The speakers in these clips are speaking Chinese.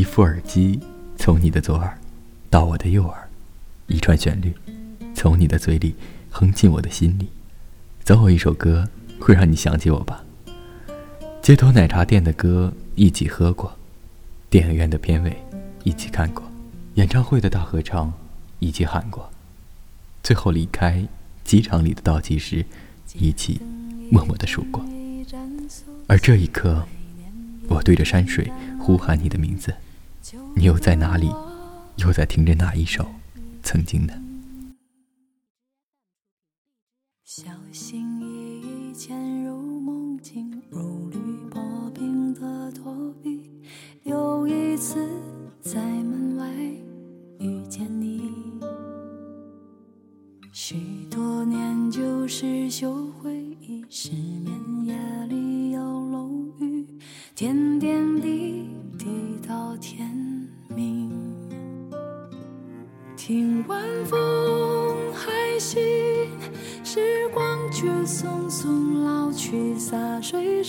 一副耳机从你的左耳到我的右耳，一串旋律从你的嘴里哼进我的心里。总有一首歌会让你想起我吧。街头奶茶店的歌一起喝过，电影院的片尾一起看过，演唱会的大合唱一起喊过，最后离开机场里的倒计时一起默默的数过。而这一刻，我对着山水呼喊你的名字，你又在哪里？又在听着哪一首曾经呢？小心翼翼潜入梦境，如履薄冰的躲避。又一次在门外遇见你，许多年旧时旧回忆，失眠夜里有楼雨，点点滴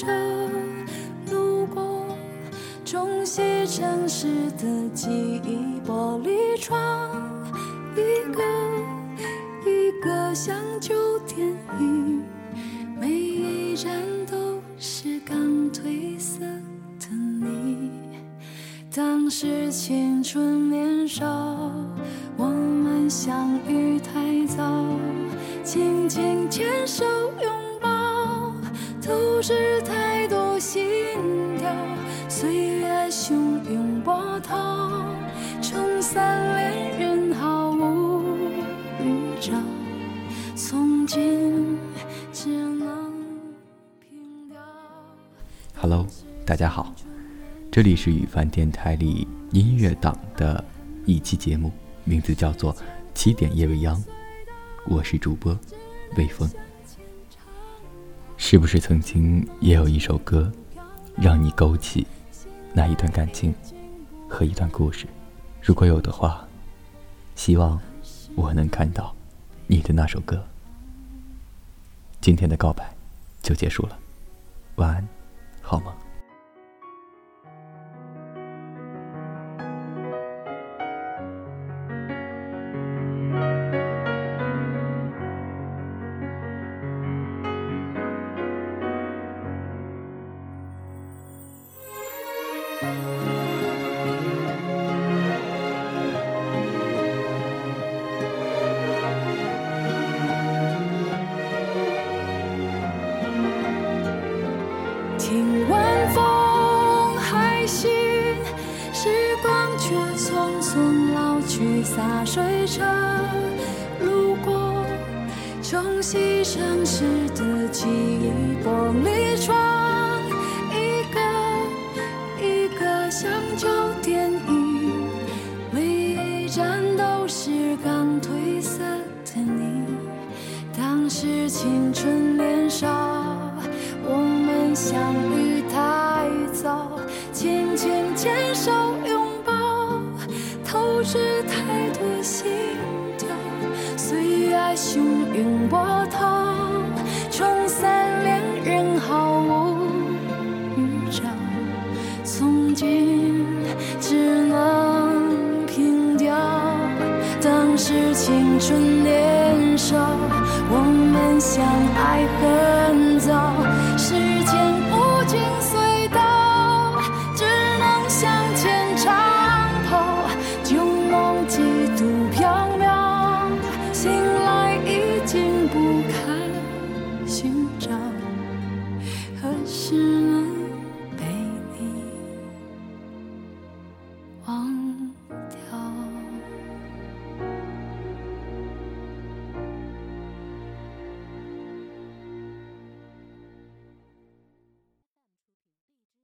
车路过，冲洗城市的记忆，玻璃窗一个一个像旧电影，每一站都是刚褪色的你。当时青春年少，我们相遇太早，紧紧牵手拥，是太多心跳。岁月汹涌波涛，冲散恋人毫无预兆，从今只能凭吊。Hello，大家好，这里是雨帆电台里音乐党的一期节目，名字叫做《七点夜未央》，我是主播魏峰。是不是曾经也有一首歌，让你勾起那一段感情和一段故事？如果有的话，希望我能看到你的那首歌。今天的告白就结束了，晚安，好吗。听晚风还行，时光却匆匆老去，洒水车路过，冲洗城市的记忆，玻璃窗。少，我们相遇太早，紧紧牵手拥抱，透支太多心跳。岁月汹涌波是青春年少，我们相爱很早，